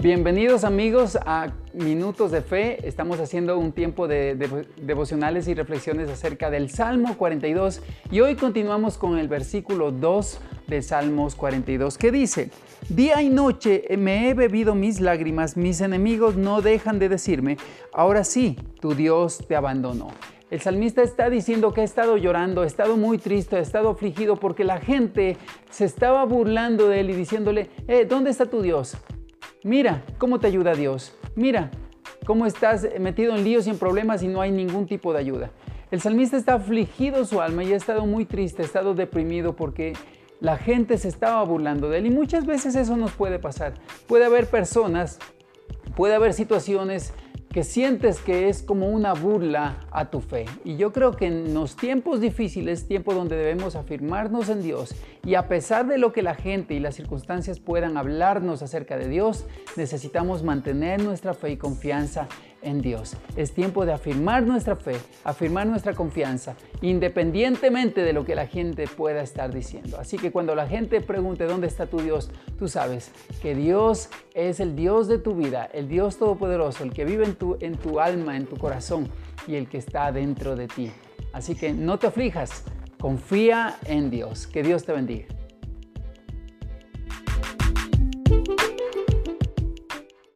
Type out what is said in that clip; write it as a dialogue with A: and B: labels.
A: Bienvenidos amigos a Minutos de Fe. Estamos haciendo un tiempo de, devocionales y reflexiones acerca del Salmo 42 y hoy continuamos con el versículo 2 de Salmos 42 que dice, Día y noche me he bebido mis lágrimas, mis enemigos no dejan de decirme, ahora sí, tu Dios te abandonó. El salmista está diciendo que ha estado llorando, ha estado muy triste, ha estado afligido porque la gente se estaba burlando de él y diciéndole, eh, ¿dónde está tu Dios? Mira cómo te ayuda Dios. Mira cómo estás metido en líos y en problemas y no hay ningún tipo de ayuda. El salmista está afligido su alma y ha estado muy triste, ha estado deprimido porque la gente se estaba burlando de él y muchas veces eso nos puede pasar. Puede haber personas, puede haber situaciones que sientes que es como una burla a tu fe. Y yo creo que en los tiempos difíciles, tiempo donde debemos afirmarnos en Dios y a pesar de lo que la gente y las circunstancias puedan hablarnos acerca de Dios, necesitamos mantener nuestra fe y confianza en Dios. Es tiempo de afirmar nuestra fe, afirmar nuestra confianza, independientemente de lo que la gente pueda estar diciendo. Así que cuando la gente pregunte dónde está tu Dios, tú sabes que Dios es el Dios de tu vida, el Dios todopoderoso, el que vive en tu, en tu alma, en tu corazón y el que está dentro de ti. Así que no te aflijas, confía en Dios. Que Dios te bendiga.